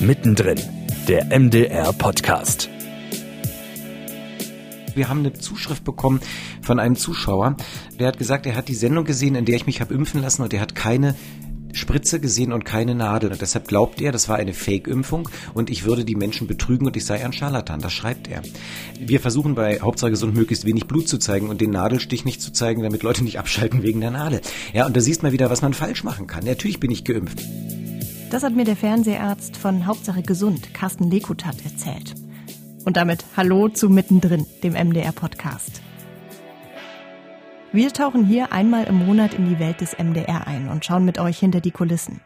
Mittendrin, der MDR Podcast. Wir haben eine Zuschrift bekommen von einem Zuschauer, der hat gesagt, er hat die Sendung gesehen, in der ich mich habe impfen lassen und er hat keine Spritze gesehen und keine Nadel. Und deshalb glaubt er, das war eine Fake-Impfung und ich würde die Menschen betrügen und ich sei ein Scharlatan. Das schreibt er. Wir versuchen bei Hauptsache gesund möglichst wenig Blut zu zeigen und den Nadelstich nicht zu zeigen, damit Leute nicht abschalten wegen der Nadel. Ja, und da siehst mal wieder, was man falsch machen kann. Natürlich bin ich geimpft. Das hat mir der Fernseharzt von Hauptsache Gesund, Carsten Lekutat, erzählt. Und damit Hallo zu Mittendrin, dem MDR-Podcast. Wir tauchen hier einmal im Monat in die Welt des MDR ein und schauen mit euch hinter die Kulissen.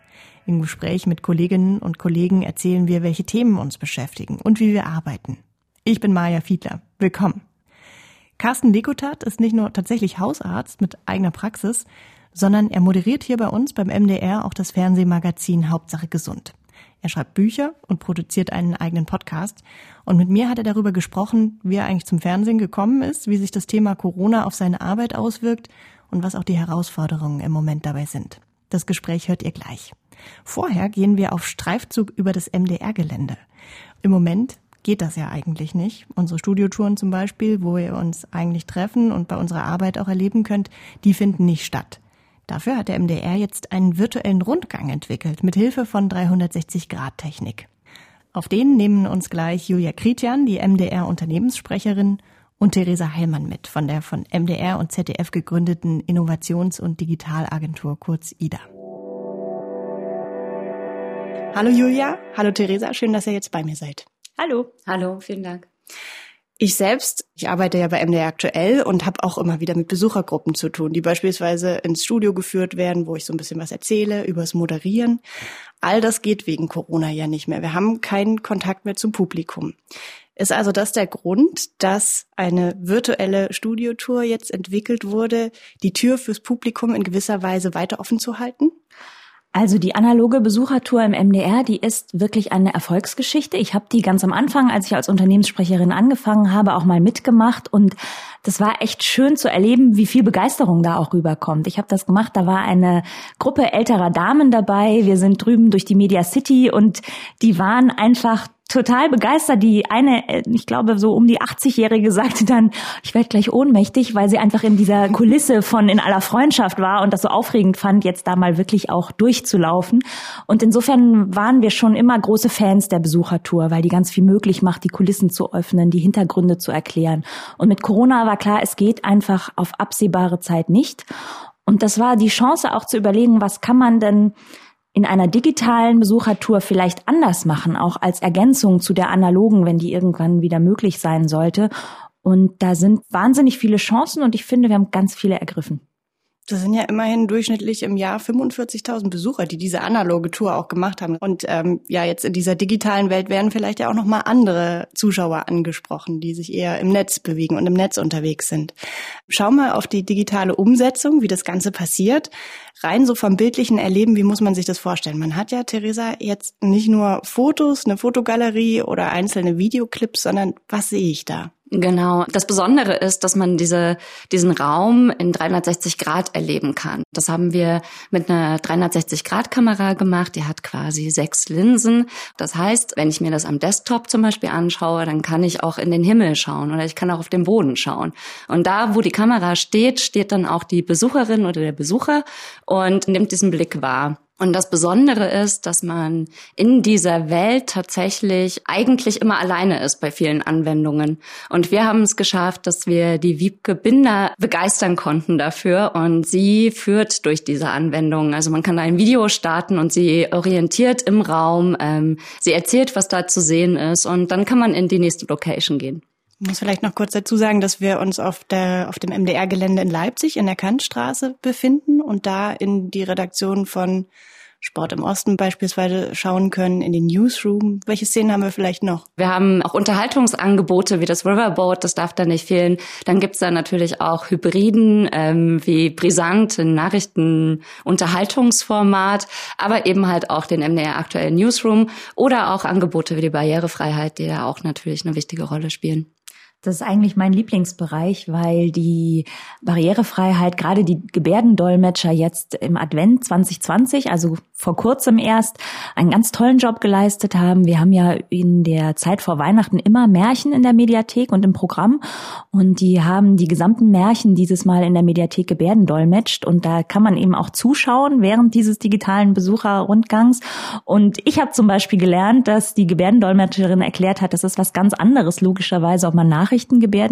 Im Gespräch mit Kolleginnen und Kollegen erzählen wir, welche Themen uns beschäftigen und wie wir arbeiten. Ich bin Maja Fiedler. Willkommen. Carsten Lekutat ist nicht nur tatsächlich Hausarzt mit eigener Praxis, sondern er moderiert hier bei uns beim MDR auch das Fernsehmagazin Hauptsache Gesund. Er schreibt Bücher und produziert einen eigenen Podcast. Und mit mir hat er darüber gesprochen, wie er eigentlich zum Fernsehen gekommen ist, wie sich das Thema Corona auf seine Arbeit auswirkt und was auch die Herausforderungen im Moment dabei sind. Das Gespräch hört ihr gleich. Vorher gehen wir auf Streifzug über das MDR-Gelände. Im Moment geht das ja eigentlich nicht. Unsere Studiotouren zum Beispiel, wo ihr uns eigentlich treffen und bei unserer Arbeit auch erleben könnt, die finden nicht statt. Dafür hat der MDR jetzt einen virtuellen Rundgang entwickelt mit Hilfe von 360-Grad-Technik. Auf den nehmen uns gleich Julia Kritian, die MDR-Unternehmenssprecherin, und Theresa Heilmann mit von der von MDR und ZDF gegründeten Innovations- und Digitalagentur kurz IDA. Hallo Julia, hallo Theresa, schön, dass ihr jetzt bei mir seid. Hallo. Hallo, vielen Dank. Ich selbst, ich arbeite ja bei MDR aktuell und habe auch immer wieder mit Besuchergruppen zu tun, die beispielsweise ins Studio geführt werden, wo ich so ein bisschen was erzähle übers Moderieren. All das geht wegen Corona ja nicht mehr. Wir haben keinen Kontakt mehr zum Publikum. Ist also das der Grund, dass eine virtuelle Studiotour jetzt entwickelt wurde, die Tür fürs Publikum in gewisser Weise weiter offen zu halten? Also die analoge Besuchertour im MDR, die ist wirklich eine Erfolgsgeschichte. Ich habe die ganz am Anfang, als ich als Unternehmenssprecherin angefangen habe, auch mal mitgemacht und das war echt schön zu erleben, wie viel Begeisterung da auch rüberkommt. Ich habe das gemacht, da war eine Gruppe älterer Damen dabei. Wir sind drüben durch die Media City und die waren einfach total begeistert. Die eine, äh, ich glaube, so um die 80-Jährige sagte dann, ich werde gleich ohnmächtig, weil sie einfach in dieser Kulisse von in aller Freundschaft war und das so aufregend fand, jetzt da mal wirklich auch durchzulaufen. Und insofern waren wir schon immer große Fans der Besuchertour, weil die ganz viel möglich macht, die Kulissen zu öffnen, die Hintergründe zu erklären. Und mit Corona war klar, es geht einfach auf absehbare Zeit nicht. Und das war die Chance auch zu überlegen, was kann man denn in einer digitalen Besuchertour vielleicht anders machen, auch als Ergänzung zu der analogen, wenn die irgendwann wieder möglich sein sollte. Und da sind wahnsinnig viele Chancen und ich finde, wir haben ganz viele ergriffen. Das sind ja immerhin durchschnittlich im Jahr 45.000 Besucher, die diese analoge Tour auch gemacht haben. Und ähm, ja, jetzt in dieser digitalen Welt werden vielleicht ja auch noch mal andere Zuschauer angesprochen, die sich eher im Netz bewegen und im Netz unterwegs sind. Schau mal auf die digitale Umsetzung, wie das Ganze passiert. Rein so vom bildlichen Erleben, wie muss man sich das vorstellen? Man hat ja, Theresa, jetzt nicht nur Fotos, eine Fotogalerie oder einzelne Videoclips, sondern was sehe ich da? Genau. Das Besondere ist, dass man diese, diesen Raum in 360 Grad erleben kann. Das haben wir mit einer 360 Grad Kamera gemacht. Die hat quasi sechs Linsen. Das heißt, wenn ich mir das am Desktop zum Beispiel anschaue, dann kann ich auch in den Himmel schauen oder ich kann auch auf den Boden schauen. Und da, wo die Kamera steht, steht dann auch die Besucherin oder der Besucher und nimmt diesen Blick wahr. Und das Besondere ist, dass man in dieser Welt tatsächlich eigentlich immer alleine ist bei vielen Anwendungen. Und wir haben es geschafft, dass wir die Wiebke Binder begeistern konnten dafür. Und sie führt durch diese Anwendung. Also man kann ein Video starten und sie orientiert im Raum. Ähm, sie erzählt, was da zu sehen ist. Und dann kann man in die nächste Location gehen. Ich muss vielleicht noch kurz dazu sagen, dass wir uns auf, der, auf dem MDR-Gelände in Leipzig in der Kantstraße befinden und da in die Redaktion von Sport im Osten beispielsweise schauen können, in den Newsroom. Welche Szenen haben wir vielleicht noch? Wir haben auch Unterhaltungsangebote wie das Riverboat, das darf da nicht fehlen. Dann gibt's da natürlich auch Hybriden ähm, wie Brisant, ein Nachrichten-Unterhaltungsformat, aber eben halt auch den MDR aktuellen Newsroom oder auch Angebote wie die Barrierefreiheit, die da auch natürlich eine wichtige Rolle spielen. Das ist eigentlich mein Lieblingsbereich, weil die Barrierefreiheit, gerade die Gebärdendolmetscher jetzt im Advent 2020, also vor kurzem erst, einen ganz tollen Job geleistet haben. Wir haben ja in der Zeit vor Weihnachten immer Märchen in der Mediathek und im Programm und die haben die gesamten Märchen dieses Mal in der Mediathek gebärdendolmetscht und da kann man eben auch zuschauen während dieses digitalen Besucherrundgangs. Und ich habe zum Beispiel gelernt, dass die Gebärdendolmetscherin erklärt hat, das ist was ganz anderes logischerweise, ob man nach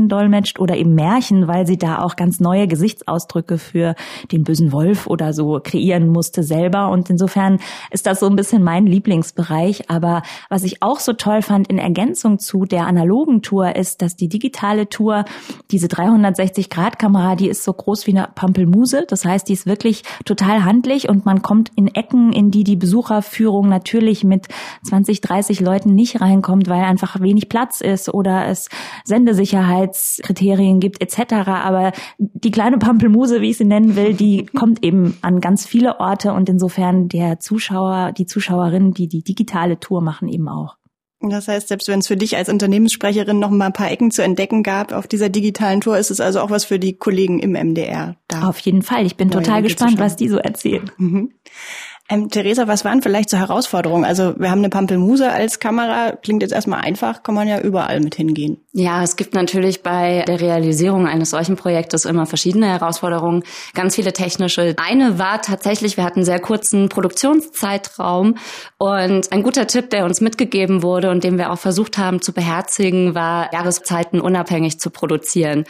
Dolmetscht oder eben Märchen, weil sie da auch ganz neue Gesichtsausdrücke für den bösen Wolf oder so kreieren musste selber. Und insofern ist das so ein bisschen mein Lieblingsbereich. Aber was ich auch so toll fand in Ergänzung zu der analogen Tour ist, dass die digitale Tour, diese 360-Grad-Kamera, die ist so groß wie eine Pampelmuse. Das heißt, die ist wirklich total handlich und man kommt in Ecken, in die die Besucherführung natürlich mit 20, 30 Leuten nicht reinkommt, weil einfach wenig Platz ist oder es Sende Sicherheitskriterien gibt etc. Aber die kleine Pampelmuse, wie ich sie nennen will, die kommt eben an ganz viele Orte und insofern der Zuschauer, die Zuschauerinnen, die die digitale Tour machen, eben auch. Das heißt, selbst wenn es für dich als Unternehmenssprecherin noch mal ein paar Ecken zu entdecken gab auf dieser digitalen Tour, ist es also auch was für die Kollegen im MDR da. Auf jeden Fall. Ich bin total gespannt, was die so erzählen. Mhm. Ähm, Theresa, was waren vielleicht so Herausforderungen? Also wir haben eine Pampelmuse als Kamera, klingt jetzt erstmal einfach, kann man ja überall mit hingehen. Ja, es gibt natürlich bei der Realisierung eines solchen Projektes immer verschiedene Herausforderungen, ganz viele technische. Eine war tatsächlich, wir hatten einen sehr kurzen Produktionszeitraum und ein guter Tipp, der uns mitgegeben wurde und den wir auch versucht haben zu beherzigen, war Jahreszeiten unabhängig zu produzieren.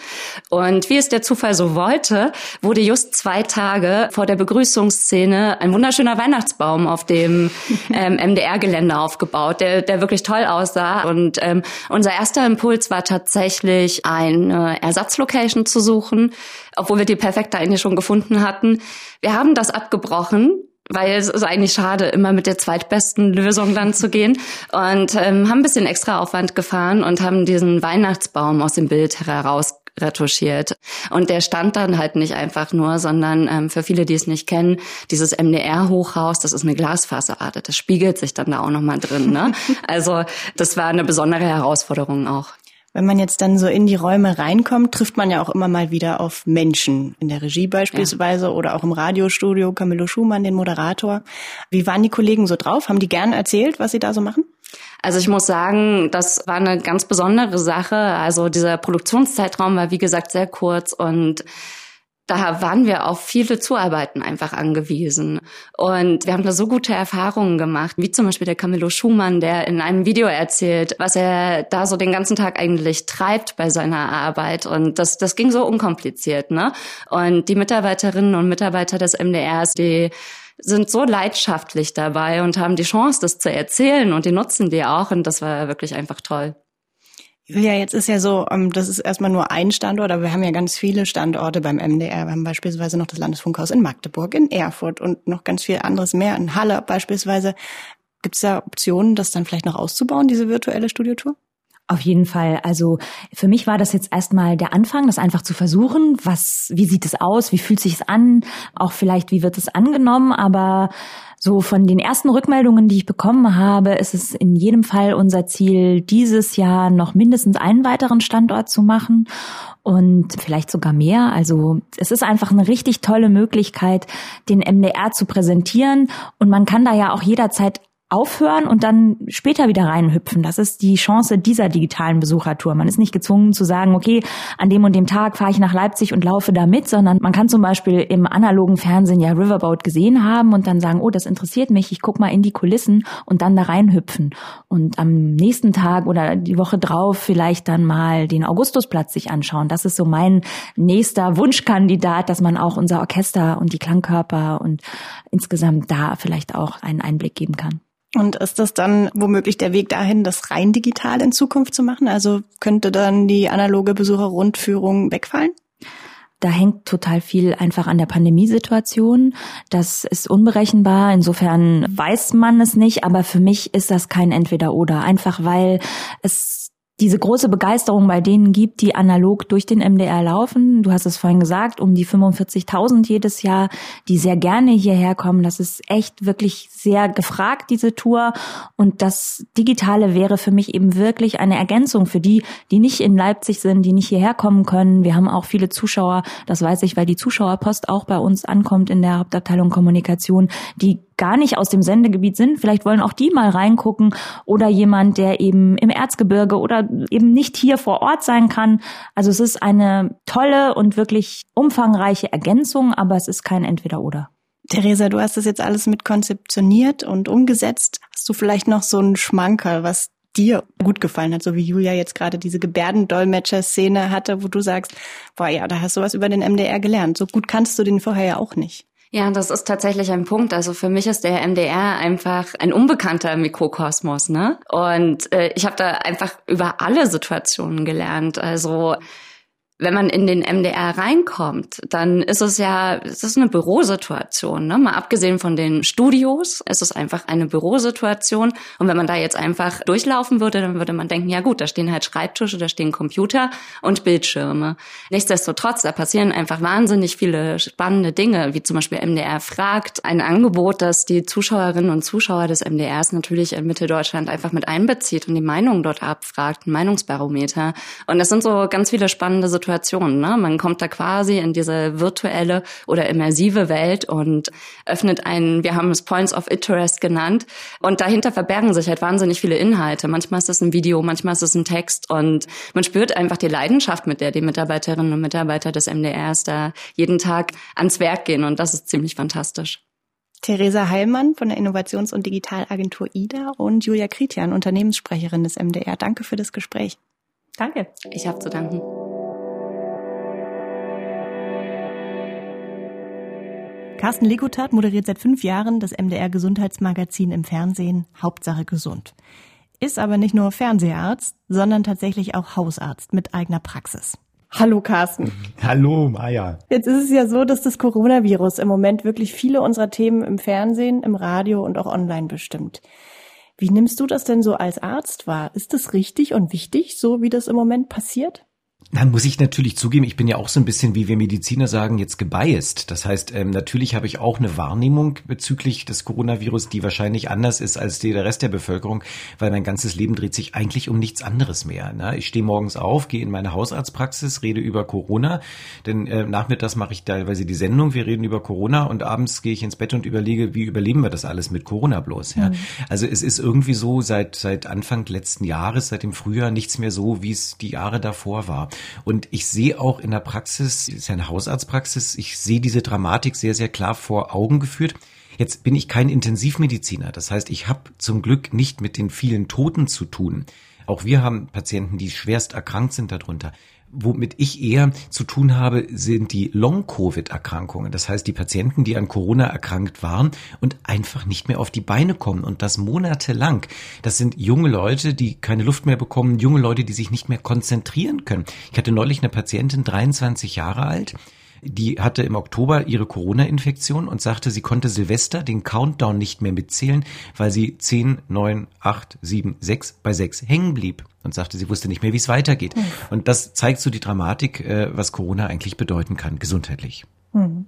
Und wie es der Zufall so wollte, wurde just zwei Tage vor der Begrüßungsszene ein wunderschöner Weihnachtsbaum auf dem ähm, MDR-Gelände aufgebaut, der, der wirklich toll aussah. Und ähm, unser erster Impuls war tatsächlich, eine Ersatzlocation zu suchen, obwohl wir die perfekte eigentlich schon gefunden hatten. Wir haben das abgebrochen, weil es ist eigentlich schade, immer mit der zweitbesten Lösung dann zu gehen. Und ähm, haben ein bisschen extra Aufwand gefahren und haben diesen Weihnachtsbaum aus dem Bild heraus retuschiert. Und der stand dann halt nicht einfach nur, sondern ähm, für viele, die es nicht kennen, dieses MDR-Hochhaus, das ist eine Glasfassade. Das spiegelt sich dann da auch nochmal drin. Ne? Also das war eine besondere Herausforderung auch. Wenn man jetzt dann so in die Räume reinkommt, trifft man ja auch immer mal wieder auf Menschen. In der Regie beispielsweise ja. oder auch im Radiostudio, Camillo Schumann, den Moderator. Wie waren die Kollegen so drauf? Haben die gern erzählt, was sie da so machen? Also ich muss sagen, das war eine ganz besondere Sache. Also dieser Produktionszeitraum war wie gesagt sehr kurz und da waren wir auf viele Zuarbeiten einfach angewiesen. Und wir haben da so gute Erfahrungen gemacht, wie zum Beispiel der Camillo Schumann, der in einem Video erzählt, was er da so den ganzen Tag eigentlich treibt bei seiner Arbeit. Und das, das ging so unkompliziert, ne? Und die Mitarbeiterinnen und Mitarbeiter des MDRs, die sind so leidenschaftlich dabei und haben die Chance, das zu erzählen und die nutzen die auch und das war wirklich einfach toll. Ja, jetzt ist ja so, ähm, das ist erstmal nur ein Standort, aber wir haben ja ganz viele Standorte beim MDR. Wir haben beispielsweise noch das Landesfunkhaus in Magdeburg, in Erfurt und noch ganz viel anderes mehr, in Halle beispielsweise. Gibt es da Optionen, das dann vielleicht noch auszubauen, diese virtuelle Studiotour? Auf jeden Fall. Also für mich war das jetzt erstmal der Anfang, das einfach zu versuchen. Was, wie sieht es aus? Wie fühlt sich es an? Auch vielleicht, wie wird es angenommen? Aber so von den ersten Rückmeldungen, die ich bekommen habe, ist es in jedem Fall unser Ziel, dieses Jahr noch mindestens einen weiteren Standort zu machen und vielleicht sogar mehr. Also es ist einfach eine richtig tolle Möglichkeit, den MDR zu präsentieren und man kann da ja auch jederzeit aufhören und dann später wieder reinhüpfen. Das ist die Chance dieser digitalen Besuchertour. Man ist nicht gezwungen zu sagen, okay, an dem und dem Tag fahre ich nach Leipzig und laufe da mit, sondern man kann zum Beispiel im analogen Fernsehen ja Riverboat gesehen haben und dann sagen, oh, das interessiert mich, ich guck mal in die Kulissen und dann da reinhüpfen. Und am nächsten Tag oder die Woche drauf vielleicht dann mal den Augustusplatz sich anschauen. Das ist so mein nächster Wunschkandidat, dass man auch unser Orchester und die Klangkörper und insgesamt da vielleicht auch einen Einblick geben kann. Und ist das dann womöglich der Weg dahin, das rein digital in Zukunft zu machen? Also könnte dann die analoge Besucherrundführung wegfallen? Da hängt total viel einfach an der Pandemiesituation. Das ist unberechenbar. Insofern weiß man es nicht. Aber für mich ist das kein Entweder-Oder. Einfach weil es diese große Begeisterung bei denen gibt, die analog durch den MDR laufen. Du hast es vorhin gesagt, um die 45.000 jedes Jahr, die sehr gerne hierher kommen. Das ist echt wirklich sehr gefragt, diese Tour. Und das Digitale wäre für mich eben wirklich eine Ergänzung für die, die nicht in Leipzig sind, die nicht hierher kommen können. Wir haben auch viele Zuschauer, das weiß ich, weil die Zuschauerpost auch bei uns ankommt in der Hauptabteilung Kommunikation, die gar nicht aus dem Sendegebiet sind. Vielleicht wollen auch die mal reingucken oder jemand, der eben im Erzgebirge oder eben nicht hier vor Ort sein kann. Also es ist eine tolle und wirklich umfangreiche Ergänzung, aber es ist kein Entweder-Oder. Theresa, du hast das jetzt alles mit konzeptioniert und umgesetzt. Hast du vielleicht noch so einen Schmankerl, was dir gut gefallen hat, so wie Julia jetzt gerade diese Gebärdendolmetscher-Szene hatte, wo du sagst, boah, ja, da hast du was über den MDR gelernt. So gut kannst du den vorher ja auch nicht. Ja, das ist tatsächlich ein Punkt. Also für mich ist der MDR einfach ein unbekannter Mikrokosmos, ne? Und äh, ich habe da einfach über alle Situationen gelernt. Also wenn man in den MDR reinkommt, dann ist es ja, es ist eine Bürosituation, ne? Mal abgesehen von den Studios, es ist einfach eine Bürosituation. Und wenn man da jetzt einfach durchlaufen würde, dann würde man denken, ja gut, da stehen halt Schreibtische, da stehen Computer und Bildschirme. Nichtsdestotrotz, da passieren einfach wahnsinnig viele spannende Dinge, wie zum Beispiel MDR fragt, ein Angebot, das die Zuschauerinnen und Zuschauer des MDRs natürlich in Mitteldeutschland einfach mit einbezieht und die Meinung dort abfragt, ein Meinungsbarometer. Und das sind so ganz viele spannende Situationen Situation. Ne? Man kommt da quasi in diese virtuelle oder immersive Welt und öffnet einen, wir haben es Points of Interest genannt. Und dahinter verbergen sich halt wahnsinnig viele Inhalte. Manchmal ist es ein Video, manchmal ist es ein Text und man spürt einfach die Leidenschaft, mit der die Mitarbeiterinnen und Mitarbeiter des MDRs da jeden Tag ans Werk gehen. Und das ist ziemlich fantastisch. Theresa Heilmann von der Innovations- und Digitalagentur IDA und Julia Kritian, Unternehmenssprecherin des MDR. Danke für das Gespräch. Danke. Ich habe zu danken. Carsten Legutat moderiert seit fünf Jahren das MDR Gesundheitsmagazin im Fernsehen Hauptsache gesund. Ist aber nicht nur Fernseharzt, sondern tatsächlich auch Hausarzt mit eigener Praxis. Hallo Carsten. Hallo Maja. Jetzt ist es ja so, dass das Coronavirus im Moment wirklich viele unserer Themen im Fernsehen, im Radio und auch online bestimmt. Wie nimmst du das denn so als Arzt wahr? Ist das richtig und wichtig, so wie das im Moment passiert? Dann muss ich natürlich zugeben, ich bin ja auch so ein bisschen, wie wir Mediziner sagen, jetzt gebiased. Das heißt, ähm, natürlich habe ich auch eine Wahrnehmung bezüglich des Coronavirus, die wahrscheinlich anders ist als die der Rest der Bevölkerung, weil mein ganzes Leben dreht sich eigentlich um nichts anderes mehr. Ne? Ich stehe morgens auf, gehe in meine Hausarztpraxis, rede über Corona, denn äh, nachmittags mache ich teilweise die Sendung, wir reden über Corona und abends gehe ich ins Bett und überlege, wie überleben wir das alles mit Corona bloß. Ja? Mhm. Also es ist irgendwie so seit, seit Anfang letzten Jahres, seit dem Frühjahr, nichts mehr so, wie es die Jahre davor war. Und ich sehe auch in der Praxis, ist ja eine Hausarztpraxis, ich sehe diese Dramatik sehr, sehr klar vor Augen geführt. Jetzt bin ich kein Intensivmediziner. Das heißt, ich habe zum Glück nicht mit den vielen Toten zu tun. Auch wir haben Patienten, die schwerst erkrankt sind darunter. Womit ich eher zu tun habe, sind die Long-Covid-Erkrankungen. Das heißt, die Patienten, die an Corona erkrankt waren und einfach nicht mehr auf die Beine kommen und das monatelang. Das sind junge Leute, die keine Luft mehr bekommen, junge Leute, die sich nicht mehr konzentrieren können. Ich hatte neulich eine Patientin, 23 Jahre alt, die hatte im Oktober ihre Corona-Infektion und sagte, sie konnte Silvester den Countdown nicht mehr mitzählen, weil sie 10, 9, 8, 7, 6 bei 6 hängen blieb und sagte, sie wusste nicht mehr, wie es weitergeht. Mhm. Und das zeigt so die Dramatik, äh, was Corona eigentlich bedeuten kann, gesundheitlich. Mhm.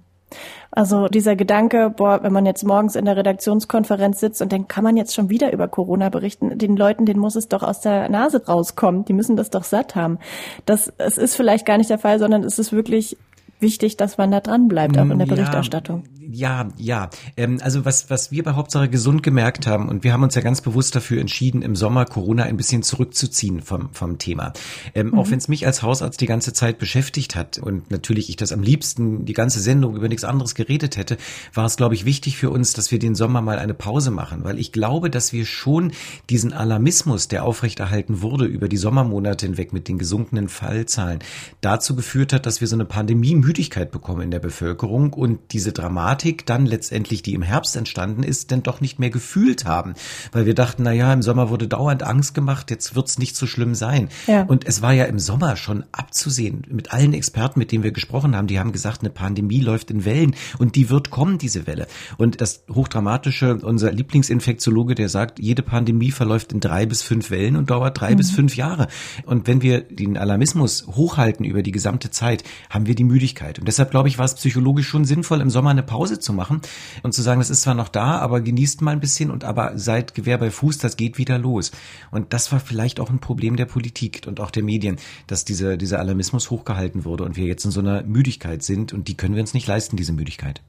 Also dieser Gedanke, boah, wenn man jetzt morgens in der Redaktionskonferenz sitzt und denkt, kann man jetzt schon wieder über Corona berichten? Den Leuten, denen muss es doch aus der Nase rauskommen. Die müssen das doch satt haben. Das, es ist vielleicht gar nicht der Fall, sondern es ist wirklich wichtig, dass man da dran bleibt, auch in der Berichterstattung. Ja, ja, ja. Ähm, also was, was wir bei Hauptsache gesund gemerkt haben, und wir haben uns ja ganz bewusst dafür entschieden, im Sommer Corona ein bisschen zurückzuziehen vom, vom Thema. Ähm, mhm. Auch wenn es mich als Hausarzt die ganze Zeit beschäftigt hat und natürlich ich das am liebsten die ganze Sendung über nichts anderes geredet hätte, war es, glaube ich, wichtig für uns, dass wir den Sommer mal eine Pause machen, weil ich glaube, dass wir schon diesen Alarmismus, der aufrechterhalten wurde über die Sommermonate hinweg mit den gesunkenen Fallzahlen, dazu geführt hat, dass wir so eine Pandemie-Müdigkeit bekommen in der Bevölkerung und diese Dramatik Dramatik dann letztendlich, die im Herbst entstanden ist, denn doch nicht mehr gefühlt haben. Weil wir dachten, na ja, im Sommer wurde dauernd Angst gemacht, jetzt wird's nicht so schlimm sein. Ja. Und es war ja im Sommer schon abzusehen, mit allen Experten, mit denen wir gesprochen haben, die haben gesagt, eine Pandemie läuft in Wellen und die wird kommen, diese Welle. Und das Hochdramatische, unser Lieblingsinfektiologe, der sagt, jede Pandemie verläuft in drei bis fünf Wellen und dauert drei mhm. bis fünf Jahre. Und wenn wir den Alarmismus hochhalten über die gesamte Zeit, haben wir die Müdigkeit. Und deshalb glaube ich, war es psychologisch schon sinnvoll, im Sommer eine Pause zu machen und zu sagen, das ist zwar noch da, aber genießt mal ein bisschen und aber seid Gewehr bei Fuß, das geht wieder los. Und das war vielleicht auch ein Problem der Politik und auch der Medien, dass diese, dieser Alarmismus hochgehalten wurde und wir jetzt in so einer Müdigkeit sind und die können wir uns nicht leisten, diese Müdigkeit.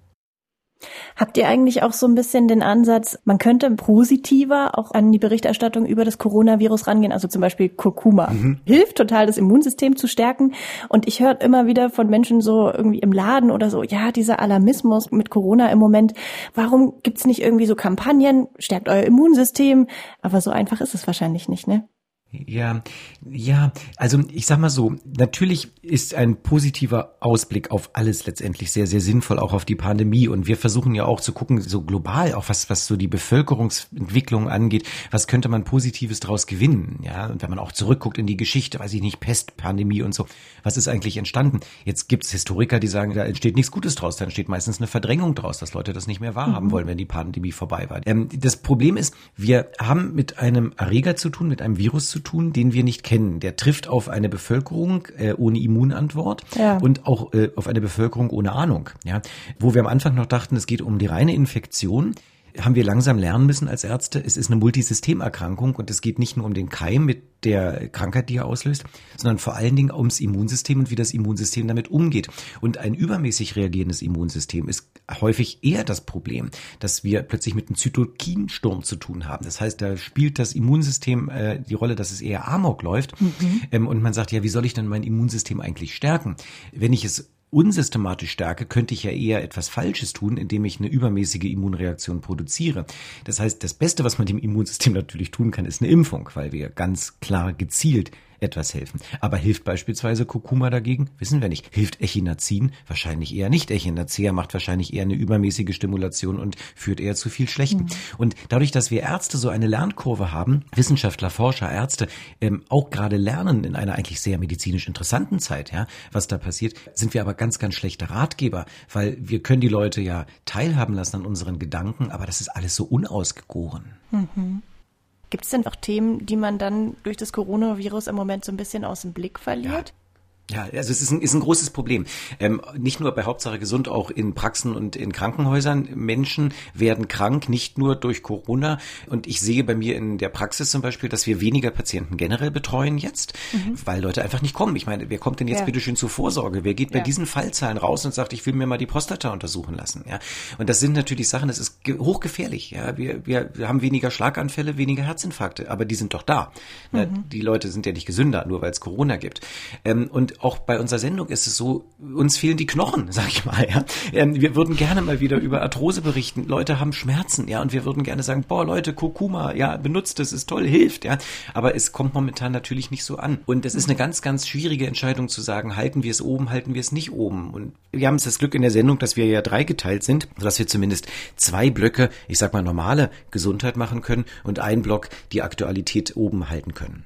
Habt ihr eigentlich auch so ein bisschen den Ansatz, man könnte positiver auch an die Berichterstattung über das Coronavirus rangehen, also zum Beispiel Kurkuma. Mhm. Hilft total, das Immunsystem zu stärken. Und ich höre immer wieder von Menschen so irgendwie im Laden oder so, ja, dieser Alarmismus mit Corona im Moment, warum gibt's nicht irgendwie so Kampagnen, stärkt euer Immunsystem? Aber so einfach ist es wahrscheinlich nicht, ne? Ja, ja, also ich sag mal so, natürlich ist ein positiver Ausblick auf alles letztendlich sehr, sehr sinnvoll, auch auf die Pandemie. Und wir versuchen ja auch zu gucken, so global, auch was, was so die Bevölkerungsentwicklung angeht, was könnte man Positives daraus gewinnen? Ja, und wenn man auch zurückguckt in die Geschichte, weiß ich nicht, Pest, Pandemie und so, was ist eigentlich entstanden? Jetzt gibt es Historiker, die sagen, da entsteht nichts Gutes draus, da entsteht meistens eine Verdrängung draus, dass Leute das nicht mehr wahrhaben mhm. wollen, wenn die Pandemie vorbei war. Ähm, das Problem ist, wir haben mit einem Erreger zu tun, mit einem Virus zu tun, den wir nicht kennen. Der trifft auf eine Bevölkerung äh, ohne Immunantwort ja. und auch äh, auf eine Bevölkerung ohne Ahnung. Ja, wo wir am Anfang noch dachten, es geht um die reine Infektion haben wir langsam lernen müssen als Ärzte, es ist eine Multisystemerkrankung und es geht nicht nur um den Keim mit der Krankheit, die er auslöst, sondern vor allen Dingen ums Immunsystem und wie das Immunsystem damit umgeht. Und ein übermäßig reagierendes Immunsystem ist häufig eher das Problem, dass wir plötzlich mit einem Zytokinsturm zu tun haben. Das heißt, da spielt das Immunsystem äh, die Rolle, dass es eher amok läuft. Mhm. Ähm, und man sagt, ja, wie soll ich denn mein Immunsystem eigentlich stärken? Wenn ich es unsystematisch stärke, könnte ich ja eher etwas Falsches tun, indem ich eine übermäßige Immunreaktion produziere. Das heißt, das Beste, was man dem Immunsystem natürlich tun kann, ist eine Impfung, weil wir ganz klar gezielt etwas helfen. Aber hilft beispielsweise Kurkuma dagegen? Wissen wir nicht. Hilft Echinazin? Wahrscheinlich eher nicht. Echinacea macht wahrscheinlich eher eine übermäßige Stimulation und führt eher zu viel Schlechten. Mhm. Und dadurch, dass wir Ärzte so eine Lernkurve haben, Wissenschaftler, Forscher, Ärzte, ähm, auch gerade lernen in einer eigentlich sehr medizinisch interessanten Zeit, ja, was da passiert, sind wir aber ganz, ganz schlechte Ratgeber, weil wir können die Leute ja teilhaben lassen an unseren Gedanken, aber das ist alles so unausgegoren. Mhm. Gibt es denn auch Themen, die man dann durch das Coronavirus im Moment so ein bisschen aus dem Blick verliert? Ja. Ja, also es ist ein, ist ein großes Problem. Ähm, nicht nur bei Hauptsache gesund, auch in Praxen und in Krankenhäusern. Menschen werden krank, nicht nur durch Corona. Und ich sehe bei mir in der Praxis zum Beispiel, dass wir weniger Patienten generell betreuen jetzt, mhm. weil Leute einfach nicht kommen. Ich meine, wer kommt denn jetzt ja. bitte schön zur Vorsorge? Wer geht bei ja. diesen Fallzahlen raus und sagt, ich will mir mal die Prostata untersuchen lassen? Ja, und das sind natürlich Sachen, das ist hochgefährlich. Ja, wir, wir, haben weniger Schlaganfälle, weniger Herzinfarkte, aber die sind doch da. Mhm. Die Leute sind ja nicht gesünder, nur weil es Corona gibt. Ähm, und auch bei unserer Sendung ist es so, uns fehlen die Knochen, sag ich mal. Ja. Ähm, wir würden gerne mal wieder über Arthrose berichten. Leute haben Schmerzen, ja, und wir würden gerne sagen, boah, Leute, Kurkuma, ja, benutzt es, ist toll, hilft, ja. Aber es kommt momentan natürlich nicht so an. Und es ist eine ganz, ganz schwierige Entscheidung zu sagen, halten wir es oben, halten wir es nicht oben. Und wir haben das Glück in der Sendung, dass wir ja dreigeteilt sind, dass wir zumindest zwei Blöcke, ich sag mal normale Gesundheit machen können und einen Block die Aktualität oben halten können.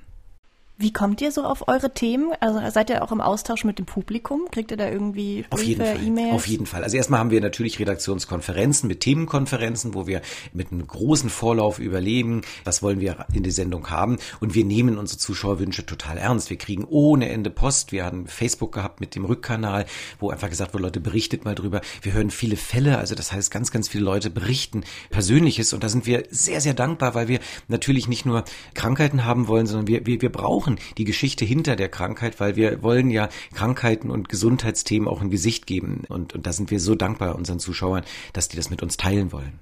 Wie kommt ihr so auf eure Themen? Also seid ihr auch im Austausch mit dem Publikum? Kriegt ihr da irgendwie Briefe, E-Mails? Auf jeden Fall. Also erstmal haben wir natürlich Redaktionskonferenzen mit Themenkonferenzen, wo wir mit einem großen Vorlauf überlegen, was wollen wir in die Sendung haben. Und wir nehmen unsere Zuschauerwünsche total ernst. Wir kriegen ohne Ende Post. Wir haben Facebook gehabt mit dem Rückkanal, wo einfach gesagt wurde, Leute, berichtet mal drüber. Wir hören viele Fälle. Also das heißt, ganz, ganz viele Leute berichten Persönliches. Und da sind wir sehr, sehr dankbar, weil wir natürlich nicht nur Krankheiten haben wollen, sondern wir, wir, wir brauchen brauchen die Geschichte hinter der Krankheit, weil wir wollen ja Krankheiten und Gesundheitsthemen auch ein Gesicht geben. Und, und da sind wir so dankbar unseren Zuschauern, dass die das mit uns teilen wollen.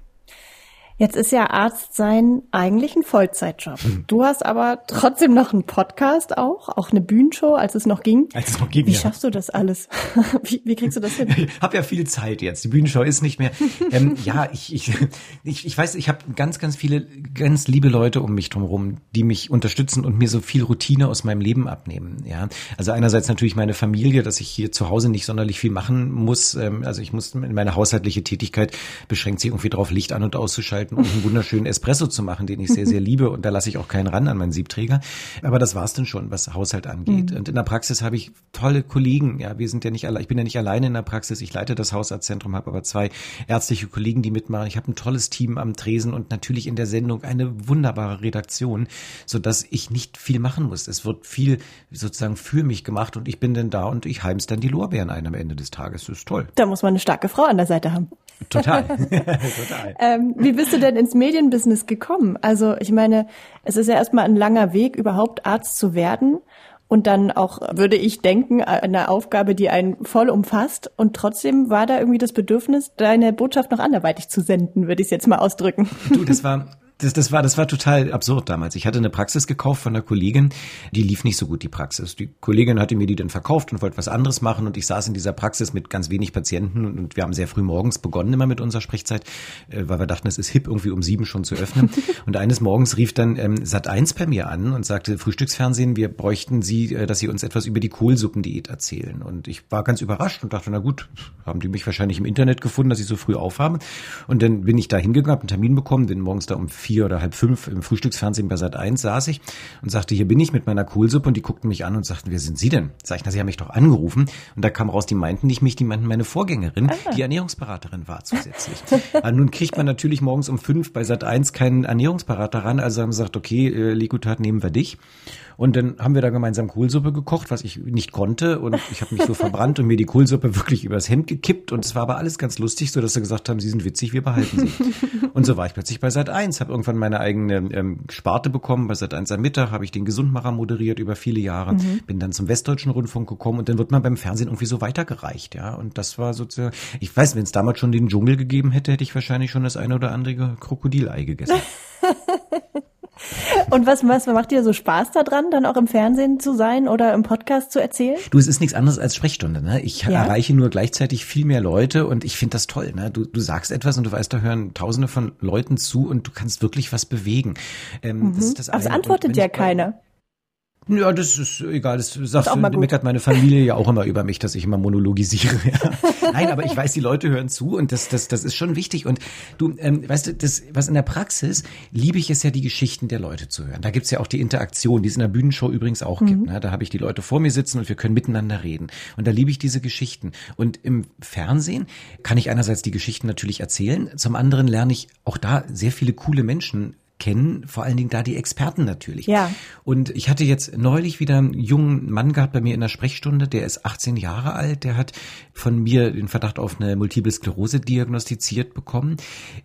Jetzt ist ja Arzt sein eigentlich ein Vollzeitjob. Hm. Du hast aber trotzdem noch einen Podcast auch, auch eine Bühnenshow, als es noch ging. Als es noch ging, Wie ja. schaffst du das alles? wie, wie kriegst du das hin? Ich habe ja viel Zeit jetzt. Die Bühnenshow ist nicht mehr. ähm, ja, ich, ich, ich, ich weiß, ich habe ganz, ganz viele ganz liebe Leute um mich drumherum, die mich unterstützen und mir so viel Routine aus meinem Leben abnehmen. Ja, also einerseits natürlich meine Familie, dass ich hier zu Hause nicht sonderlich viel machen muss. Ähm, also ich muss meine haushaltliche Tätigkeit beschränkt sich irgendwie darauf, Licht an und auszuschalten und einen wunderschönen Espresso zu machen, den ich sehr, sehr liebe. Und da lasse ich auch keinen ran an meinen Siebträger. Aber das war's dann schon, was Haushalt angeht. Mhm. Und in der Praxis habe ich tolle Kollegen. Ja, wir sind ja nicht alle, ich bin ja nicht alleine in der Praxis. Ich leite das Hausarztzentrum, habe aber zwei ärztliche Kollegen, die mitmachen. Ich habe ein tolles Team am Tresen und natürlich in der Sendung eine wunderbare Redaktion, so dass ich nicht viel machen muss. Es wird viel sozusagen für mich gemacht und ich bin dann da und ich heim's dann die Lorbeeren ein am Ende des Tages. Das ist toll. Da muss man eine starke Frau an der Seite haben. Total. Total. Ähm, wie bist du denn ins Medienbusiness gekommen? Also ich meine, es ist ja erstmal ein langer Weg, überhaupt Arzt zu werden. Und dann auch, würde ich denken, eine Aufgabe, die einen voll umfasst. Und trotzdem war da irgendwie das Bedürfnis, deine Botschaft noch anderweitig zu senden, würde ich es jetzt mal ausdrücken. Du, das war das, das war, das war total absurd damals. Ich hatte eine Praxis gekauft von einer Kollegin, die lief nicht so gut, die Praxis. Die Kollegin hatte mir die dann verkauft und wollte was anderes machen und ich saß in dieser Praxis mit ganz wenig Patienten und wir haben sehr früh morgens begonnen immer mit unserer Sprechzeit, äh, weil wir dachten, es ist hip, irgendwie um sieben schon zu öffnen. Und eines Morgens rief dann ähm, Sat1 bei mir an und sagte, Frühstücksfernsehen, wir bräuchten Sie, äh, dass Sie uns etwas über die Kohlsuppendiät erzählen. Und ich war ganz überrascht und dachte, na gut, haben die mich wahrscheinlich im Internet gefunden, dass ich so früh aufhabe. Und dann bin ich da hingegangen, habe einen Termin bekommen, bin morgens da um vier oder halb fünf im Frühstücksfernsehen bei Sat 1 saß ich und sagte, hier bin ich mit meiner Kohlsuppe und die guckten mich an und sagten, wer sind Sie denn? Sag ich, na, Sie haben mich doch angerufen und da kam raus, die meinten nicht mich, die meinten meine Vorgängerin, ah. die Ernährungsberaterin war zusätzlich. nun kriegt man natürlich morgens um fünf bei Sat 1 keinen Ernährungsberater ran, also haben sie gesagt, okay, äh, Likutat nehmen wir dich. Und dann haben wir da gemeinsam Kohlsuppe gekocht, was ich nicht konnte. Und ich habe mich so verbrannt und mir die Kohlsuppe wirklich übers Hemd gekippt. Und es war aber alles ganz lustig, so dass sie gesagt haben, sie sind witzig, wir behalten sie. und so war ich plötzlich bei Sat 1, habe irgendwann meine eigene ähm, Sparte bekommen. Bei Sat 1 am Mittag habe ich den Gesundmacher moderiert über viele Jahre. Mhm. Bin dann zum Westdeutschen Rundfunk gekommen und dann wird man beim Fernsehen irgendwie so weitergereicht. ja. Und das war sozusagen, ich weiß, wenn es damals schon den Dschungel gegeben hätte, hätte ich wahrscheinlich schon das eine oder andere Krokodilei gegessen. Und was, was macht dir so Spaß daran, dann auch im Fernsehen zu sein oder im Podcast zu erzählen? Du, es ist nichts anderes als Sprechstunde. Ne? Ich ja. erreiche nur gleichzeitig viel mehr Leute und ich finde das toll. Ne? Du, du sagst etwas und du weißt, da hören Tausende von Leuten zu und du kannst wirklich was bewegen. Ähm, mhm. das ist das Aber es antwortet ja keiner. Ja, das ist egal. Das sagt, das meckert meine Familie ja auch immer über mich, dass ich immer monologisiere. Ja. Nein, aber ich weiß, die Leute hören zu und das, das, das ist schon wichtig. Und du, ähm, weißt du, das, was in der Praxis liebe ich es ja, die Geschichten der Leute zu hören. Da gibt's ja auch die Interaktion, die es in der Bühnenshow übrigens auch mhm. gibt. Ne? Da habe ich die Leute vor mir sitzen und wir können miteinander reden. Und da liebe ich diese Geschichten. Und im Fernsehen kann ich einerseits die Geschichten natürlich erzählen, zum anderen lerne ich auch da sehr viele coole Menschen kennen, vor allen Dingen da die Experten natürlich. Ja. Und ich hatte jetzt neulich wieder einen jungen Mann gehabt bei mir in der Sprechstunde, der ist 18 Jahre alt, der hat von mir den Verdacht auf eine Multiple Sklerose diagnostiziert bekommen.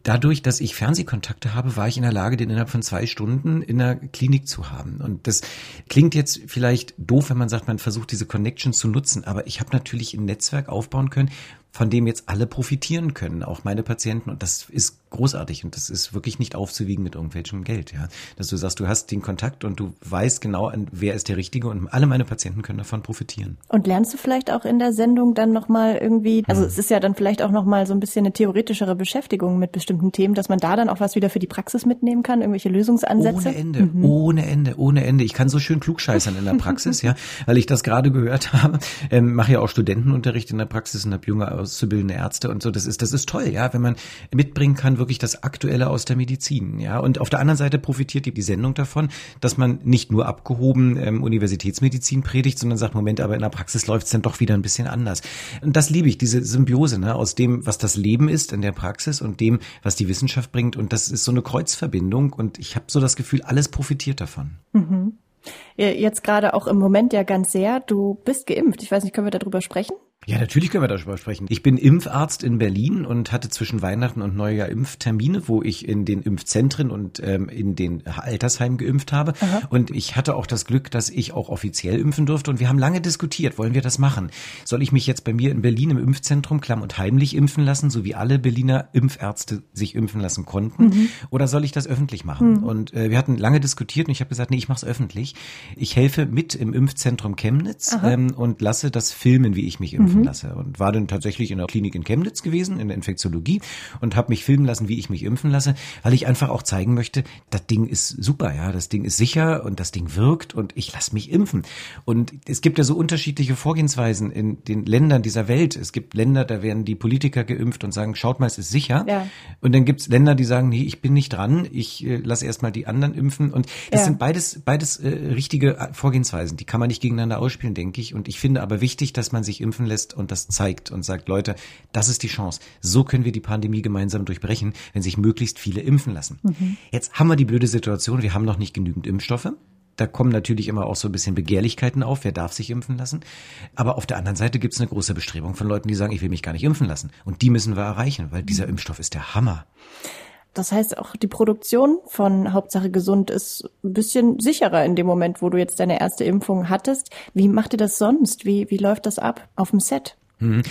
Dadurch, dass ich Fernsehkontakte habe, war ich in der Lage, den innerhalb von zwei Stunden in der Klinik zu haben. Und das klingt jetzt vielleicht doof, wenn man sagt, man versucht diese Connection zu nutzen, aber ich habe natürlich ein Netzwerk aufbauen können, von dem jetzt alle profitieren können, auch meine Patienten. Und das ist großartig und das ist wirklich nicht aufzuwiegen mit irgendwelchem Geld, ja. Dass du sagst, du hast den Kontakt und du weißt genau, wer ist der Richtige und alle meine Patienten können davon profitieren. Und lernst du vielleicht auch in der Sendung dann nochmal irgendwie, also hm. es ist ja dann vielleicht auch nochmal so ein bisschen eine theoretischere Beschäftigung mit bestimmten Themen, dass man da dann auch was wieder für die Praxis mitnehmen kann, irgendwelche Lösungsansätze? Ohne Ende, mhm. ohne Ende, ohne Ende. Ich kann so schön klugscheißern in der Praxis, ja, weil ich das gerade gehört habe. Ähm, mache ja auch Studentenunterricht in der Praxis und habe junge auszubildende Ärzte und so. Das ist, das ist toll, ja, wenn man mitbringen kann, wirklich das Aktuelle aus der Medizin. Ja, und auf der anderen Seite profitiert die, Sendung davon, dass man nicht nur abgehoben ähm, Universitätsmedizin predigt, sondern sagt, Moment, aber in der Praxis läuft es dann doch wieder ein bisschen anders. Und das liebe ich, diese Symbiose ne, aus dem, was das Leben ist in der Praxis und dem, was die Wissenschaft bringt. Und das ist so eine Kreuzverbindung. Und ich habe so das Gefühl, alles profitiert davon. Mhm. Jetzt gerade auch im Moment ja ganz sehr. Du bist geimpft. Ich weiß nicht, können wir darüber sprechen? Ja, natürlich können wir darüber sprechen. Ich bin Impfarzt in Berlin und hatte zwischen Weihnachten und Neujahr Impftermine, wo ich in den Impfzentren und ähm, in den Altersheimen geimpft habe. Aha. Und ich hatte auch das Glück, dass ich auch offiziell impfen durfte. Und wir haben lange diskutiert, wollen wir das machen? Soll ich mich jetzt bei mir in Berlin im Impfzentrum klamm und heimlich impfen lassen, so wie alle Berliner Impfärzte sich impfen lassen konnten? Mhm. Oder soll ich das öffentlich machen? Mhm. Und äh, wir hatten lange diskutiert und ich habe gesagt, nee, ich mache es öffentlich. Ich helfe mit im Impfzentrum Chemnitz ähm, und lasse das filmen, wie ich mich impfe impfen mhm. lasse und war dann tatsächlich in der Klinik in Chemnitz gewesen, in der Infektiologie und habe mich filmen lassen, wie ich mich impfen lasse, weil ich einfach auch zeigen möchte, das Ding ist super, ja, das Ding ist sicher und das Ding wirkt und ich lasse mich impfen. Und es gibt ja so unterschiedliche Vorgehensweisen in den Ländern dieser Welt. Es gibt Länder, da werden die Politiker geimpft und sagen, schaut mal, es ist sicher. Ja. Und dann gibt es Länder, die sagen, nee, ich bin nicht dran, ich äh, lasse erstmal die anderen impfen. Und das ja. sind beides, beides äh, richtige Vorgehensweisen. Die kann man nicht gegeneinander ausspielen, denke ich. Und ich finde aber wichtig, dass man sich impfen lässt lässt und das zeigt und sagt, Leute, das ist die Chance. So können wir die Pandemie gemeinsam durchbrechen, wenn sich möglichst viele impfen lassen. Mhm. Jetzt haben wir die blöde Situation, wir haben noch nicht genügend Impfstoffe. Da kommen natürlich immer auch so ein bisschen Begehrlichkeiten auf, wer darf sich impfen lassen. Aber auf der anderen Seite gibt es eine große Bestrebung von Leuten, die sagen, ich will mich gar nicht impfen lassen. Und die müssen wir erreichen, weil dieser mhm. Impfstoff ist der Hammer. Das heißt, auch die Produktion von Hauptsache gesund ist ein bisschen sicherer in dem Moment, wo du jetzt deine erste Impfung hattest. Wie macht ihr das sonst? Wie, wie läuft das ab auf dem Set? Mhm.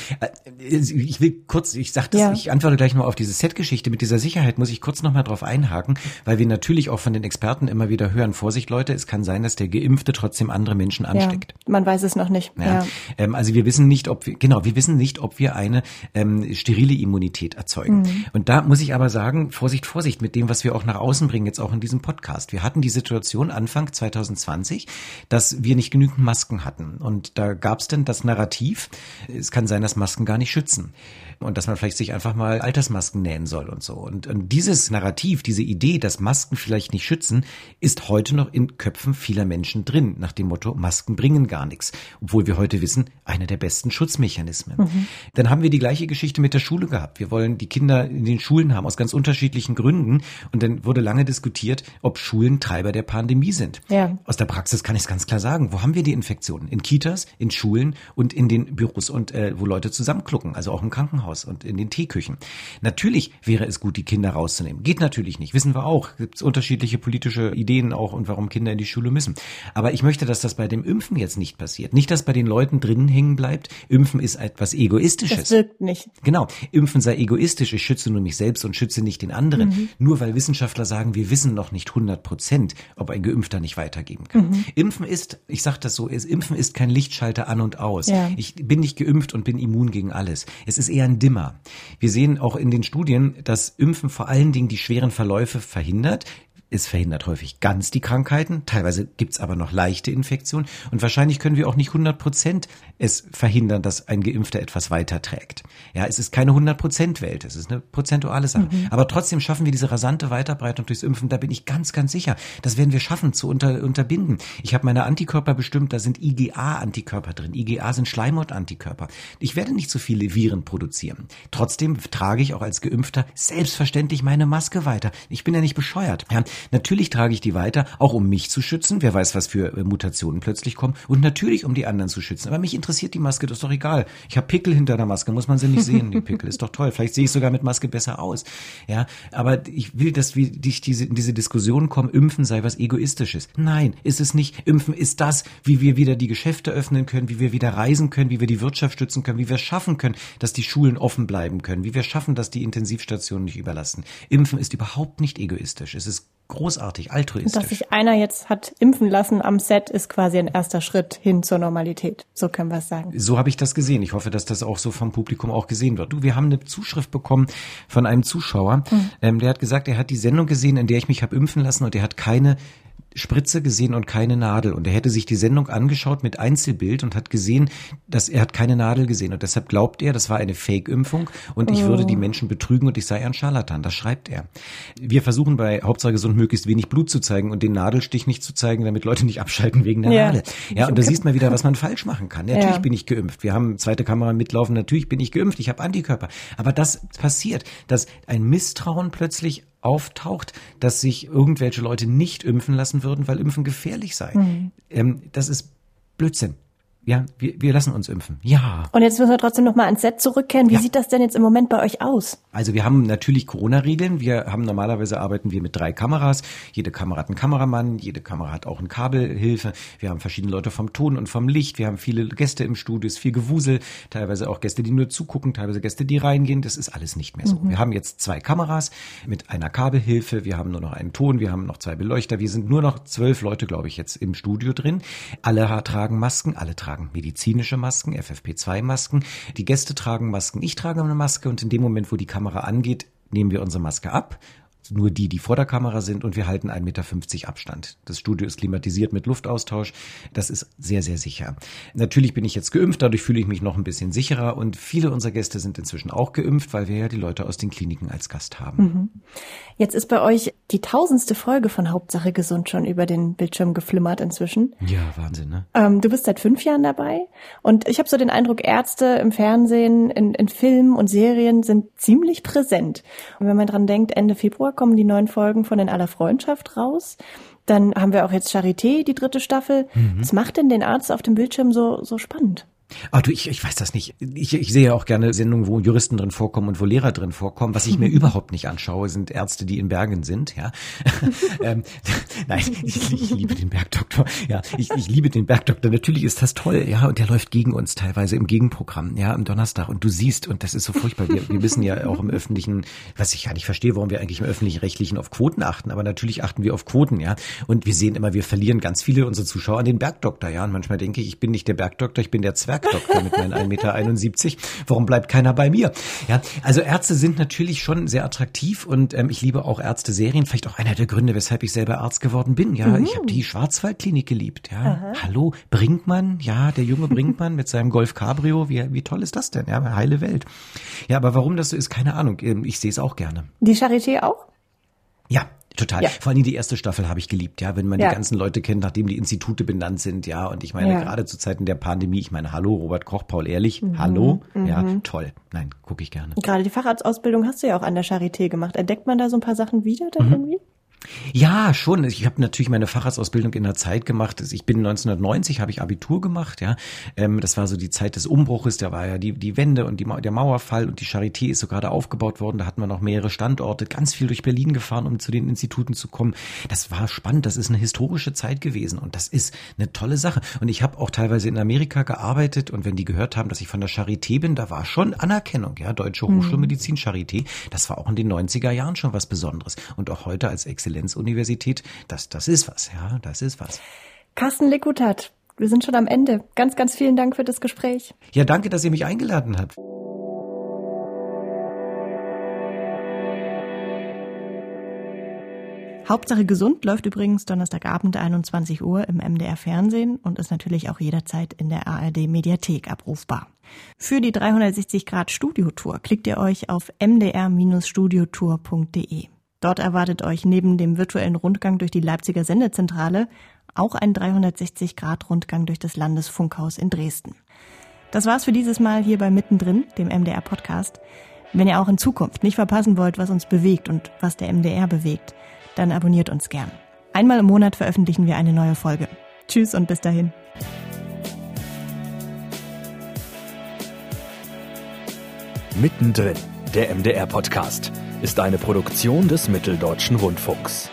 Ich will kurz, ich sag das, ja. ich antworte gleich noch auf diese Set-Geschichte. Mit dieser Sicherheit muss ich kurz noch mal drauf einhaken, weil wir natürlich auch von den Experten immer wieder hören, Vorsicht Leute, es kann sein, dass der Geimpfte trotzdem andere Menschen ansteckt. Ja, man weiß es noch nicht. Ja. Ähm, also wir wissen nicht, ob wir, genau, wir wissen nicht, ob wir eine ähm, sterile Immunität erzeugen. Mhm. Und da muss ich aber sagen, Vorsicht, Vorsicht mit dem, was wir auch nach außen bringen, jetzt auch in diesem Podcast. Wir hatten die Situation Anfang 2020, dass wir nicht genügend Masken hatten. Und da gab es dann das Narrativ, es kann kann sein, dass Masken gar nicht schützen und dass man vielleicht sich einfach mal Altersmasken nähen soll und so. Und, und dieses Narrativ, diese Idee, dass Masken vielleicht nicht schützen, ist heute noch in Köpfen vieler Menschen drin, nach dem Motto, Masken bringen gar nichts. Obwohl wir heute wissen, einer der besten Schutzmechanismen. Mhm. Dann haben wir die gleiche Geschichte mit der Schule gehabt. Wir wollen die Kinder in den Schulen haben, aus ganz unterschiedlichen Gründen. Und dann wurde lange diskutiert, ob Schulen Treiber der Pandemie sind. Ja. Aus der Praxis kann ich es ganz klar sagen. Wo haben wir die Infektionen? In Kitas, in Schulen und in den Büros und äh, wo Leute zusammenklucken, also auch im Krankenhaus. Krankenhaus und in den Teeküchen. Natürlich wäre es gut, die Kinder rauszunehmen. Geht natürlich nicht, wissen wir auch. Gibt es unterschiedliche politische Ideen auch und warum Kinder in die Schule müssen. Aber ich möchte, dass das bei dem Impfen jetzt nicht passiert. Nicht, dass bei den Leuten drinnen hängen bleibt. Impfen ist etwas Egoistisches. Das wirkt nicht. Genau. Impfen sei egoistisch. Ich schütze nur mich selbst und schütze nicht den anderen. Mhm. Nur weil Wissenschaftler sagen, wir wissen noch nicht 100 Prozent, ob ein Geimpfter nicht weitergeben kann. Mhm. Impfen ist, ich sage das so, ist, Impfen ist kein Lichtschalter an und aus. Ja. Ich bin nicht geimpft und bin immun gegen alles. Es ist eher ein dimmer. Wir sehen auch in den Studien, dass Impfen vor allen Dingen die schweren Verläufe verhindert. Es verhindert häufig ganz die Krankheiten, teilweise gibt's aber noch leichte Infektionen und wahrscheinlich können wir auch nicht 100 Prozent es verhindern, dass ein Geimpfter etwas weiterträgt. Ja, es ist keine 100 Prozent Welt, es ist eine prozentuale Sache. Mhm. Aber trotzdem schaffen wir diese rasante Weiterbreitung durchs Impfen, da bin ich ganz, ganz sicher. Das werden wir schaffen zu unter, unterbinden. Ich habe meine Antikörper bestimmt, da sind IgA-Antikörper drin. IgA sind Schleimhautantikörper. Ich werde nicht so viele Viren produzieren. Trotzdem trage ich auch als Geimpfter selbstverständlich meine Maske weiter. Ich bin ja nicht bescheuert. Ja, Natürlich trage ich die weiter, auch um mich zu schützen. Wer weiß, was für äh, Mutationen plötzlich kommen. Und natürlich, um die anderen zu schützen. Aber mich interessiert die Maske, das ist doch egal. Ich habe Pickel hinter der Maske, muss man sie nicht sehen, die Pickel. Ist doch toll. Vielleicht sehe ich sogar mit Maske besser aus. Ja, aber ich will, dass wir dich diese, in diese Diskussion kommen, Impfen sei was Egoistisches. Nein, ist es nicht. Impfen ist das, wie wir wieder die Geschäfte öffnen können, wie wir wieder reisen können, wie wir die Wirtschaft stützen können, wie wir schaffen können, dass die Schulen offen bleiben können, wie wir schaffen, dass die Intensivstationen nicht überlasten. Impfen ist überhaupt nicht egoistisch. Es ist großartig, altruistisch. Dass sich einer jetzt hat impfen lassen am Set, ist quasi ein erster Schritt hin zur Normalität. So können wir es sagen. So habe ich das gesehen. Ich hoffe, dass das auch so vom Publikum auch gesehen wird. Du, wir haben eine Zuschrift bekommen von einem Zuschauer, mhm. ähm, der hat gesagt, er hat die Sendung gesehen, in der ich mich habe impfen lassen und er hat keine Spritze gesehen und keine Nadel. Und er hätte sich die Sendung angeschaut mit Einzelbild und hat gesehen, dass er hat keine Nadel gesehen. Und deshalb glaubt er, das war eine Fake-Impfung und ich oh. würde die oh. Menschen betrügen und ich sei ein Scharlatan. Das schreibt er. Wir versuchen bei Hauptsache gesund möglichst wenig Blut zu zeigen und den Nadelstich nicht zu zeigen, damit Leute nicht abschalten wegen der ja. Nadel. Ja, und da siehst man wieder, was man falsch machen kann. Ja, natürlich ja. bin ich geimpft. Wir haben zweite Kamera mitlaufen. Natürlich bin ich geimpft. Ich habe Antikörper. Aber das passiert, dass ein Misstrauen plötzlich auftaucht, dass sich irgendwelche Leute nicht impfen lassen würden, weil Impfen gefährlich sei. Mhm. Ähm, das ist Blödsinn. Ja, wir, wir lassen uns impfen. Ja. Und jetzt müssen wir trotzdem noch mal ans Set zurückkehren. Wie ja. sieht das denn jetzt im Moment bei euch aus? Also wir haben natürlich Corona-Regeln. Wir haben normalerweise arbeiten wir mit drei Kameras. Jede Kamera hat einen Kameramann, jede Kamera hat auch eine Kabelhilfe. Wir haben verschiedene Leute vom Ton und vom Licht. Wir haben viele Gäste im Studio, ist viel Gewusel, teilweise auch Gäste, die nur zugucken, teilweise Gäste, die reingehen. Das ist alles nicht mehr so. Mhm. Wir haben jetzt zwei Kameras mit einer Kabelhilfe. Wir haben nur noch einen Ton. Wir haben noch zwei Beleuchter. Wir sind nur noch zwölf Leute, glaube ich, jetzt im Studio drin. Alle tragen Masken, alle tragen tragen medizinische Masken, FFP2-Masken. Die Gäste tragen Masken, ich trage eine Maske und in dem Moment, wo die Kamera angeht, nehmen wir unsere Maske ab nur die, die vor der Kamera sind und wir halten 1,50 Meter Abstand. Das Studio ist klimatisiert mit Luftaustausch. Das ist sehr, sehr sicher. Natürlich bin ich jetzt geimpft, dadurch fühle ich mich noch ein bisschen sicherer und viele unserer Gäste sind inzwischen auch geimpft, weil wir ja die Leute aus den Kliniken als Gast haben. Mhm. Jetzt ist bei euch die tausendste Folge von Hauptsache Gesund schon über den Bildschirm geflimmert inzwischen. Ja, Wahnsinn, ne? Ähm, du bist seit fünf Jahren dabei und ich habe so den Eindruck, Ärzte im Fernsehen, in, in Filmen und Serien sind ziemlich präsent. Und wenn man dran denkt, Ende Februar kommen die neuen Folgen von In aller Freundschaft raus. Dann haben wir auch jetzt Charité, die dritte Staffel. Mhm. Was macht denn den Arzt auf dem Bildschirm so, so spannend? Ah, du, ich, ich weiß das nicht. Ich, ich sehe ja auch gerne Sendungen, wo Juristen drin vorkommen und wo Lehrer drin vorkommen. Was ich mir überhaupt nicht anschaue, sind Ärzte, die in Bergen sind. Ja, ähm, nein, ich, ich, liebe den Bergdoktor. Ja, ich, ich liebe den Bergdoktor. Natürlich ist das toll. Ja, und der läuft gegen uns teilweise im Gegenprogramm. Ja, am Donnerstag. Und du siehst, und das ist so furchtbar. Wir, wir wissen ja auch im öffentlichen, was ich ja nicht verstehe, warum wir eigentlich im öffentlich-rechtlichen auf Quoten achten. Aber natürlich achten wir auf Quoten. Ja, und wir sehen immer, wir verlieren ganz viele unserer Zuschauer an den Bergdoktor. Ja, und manchmal denke ich, ich bin nicht der Bergdoktor, ich bin der Zwerg. Bergdoktor mit meinen 1,71 Meter. Warum bleibt keiner bei mir? Ja, also Ärzte sind natürlich schon sehr attraktiv und ähm, ich liebe auch Ärzte-Serien. Vielleicht auch einer der Gründe, weshalb ich selber Arzt geworden bin. Ja, mhm. ich habe die Schwarzwaldklinik geliebt. Ja, Aha. hallo Brinkmann. Ja, der junge Brinkmann mit seinem Golf Cabrio. Wie, wie toll ist das denn? Ja, heile Welt. Ja, aber warum das so ist, keine Ahnung. Ähm, ich sehe es auch gerne. Die Charité auch? Ja, Total. Ja. Vor allem die erste Staffel habe ich geliebt, ja, wenn man ja. die ganzen Leute kennt, nachdem die Institute benannt sind, ja. Und ich meine, ja. gerade zu Zeiten der Pandemie, ich meine, hallo, Robert Koch, Paul Ehrlich, mhm. hallo, mhm. ja, toll. Nein, gucke ich gerne. Gerade die Facharztausbildung hast du ja auch an der Charité gemacht. Entdeckt man da so ein paar Sachen wieder dann mhm. irgendwie? Ja, schon. Ich habe natürlich meine Facharztausbildung in der Zeit gemacht. Ich bin 1990, habe ich Abitur gemacht, ja. Ähm, das war so die Zeit des Umbruches, da war ja die, die Wende und die, der Mauerfall und die Charité ist so gerade aufgebaut worden. Da hatten wir noch mehrere Standorte, ganz viel durch Berlin gefahren, um zu den Instituten zu kommen. Das war spannend, das ist eine historische Zeit gewesen und das ist eine tolle Sache. Und ich habe auch teilweise in Amerika gearbeitet und wenn die gehört haben, dass ich von der Charité bin, da war schon Anerkennung, ja. Deutsche mhm. Hochschulmedizin Charité, das war auch in den 90er Jahren schon was Besonderes. Und auch heute als Exzellenz Exzellenzuniversität, das, das ist was, ja, das ist was. Carsten Lekutat, wir sind schon am Ende. Ganz, ganz vielen Dank für das Gespräch. Ja, danke, dass ihr mich eingeladen habt. Hauptsache gesund läuft übrigens Donnerstagabend 21 Uhr im MDR Fernsehen und ist natürlich auch jederzeit in der ARD Mediathek abrufbar. Für die 360 Grad Studiotour klickt ihr euch auf mdr-studiotour.de. Dort erwartet euch neben dem virtuellen Rundgang durch die Leipziger Sendezentrale auch ein 360-Grad-Rundgang durch das Landesfunkhaus in Dresden. Das war's für dieses Mal hier bei Mittendrin, dem MDR-Podcast. Wenn ihr auch in Zukunft nicht verpassen wollt, was uns bewegt und was der MDR bewegt, dann abonniert uns gern. Einmal im Monat veröffentlichen wir eine neue Folge. Tschüss und bis dahin. Mittendrin, der MDR-Podcast ist eine Produktion des Mitteldeutschen Rundfunks.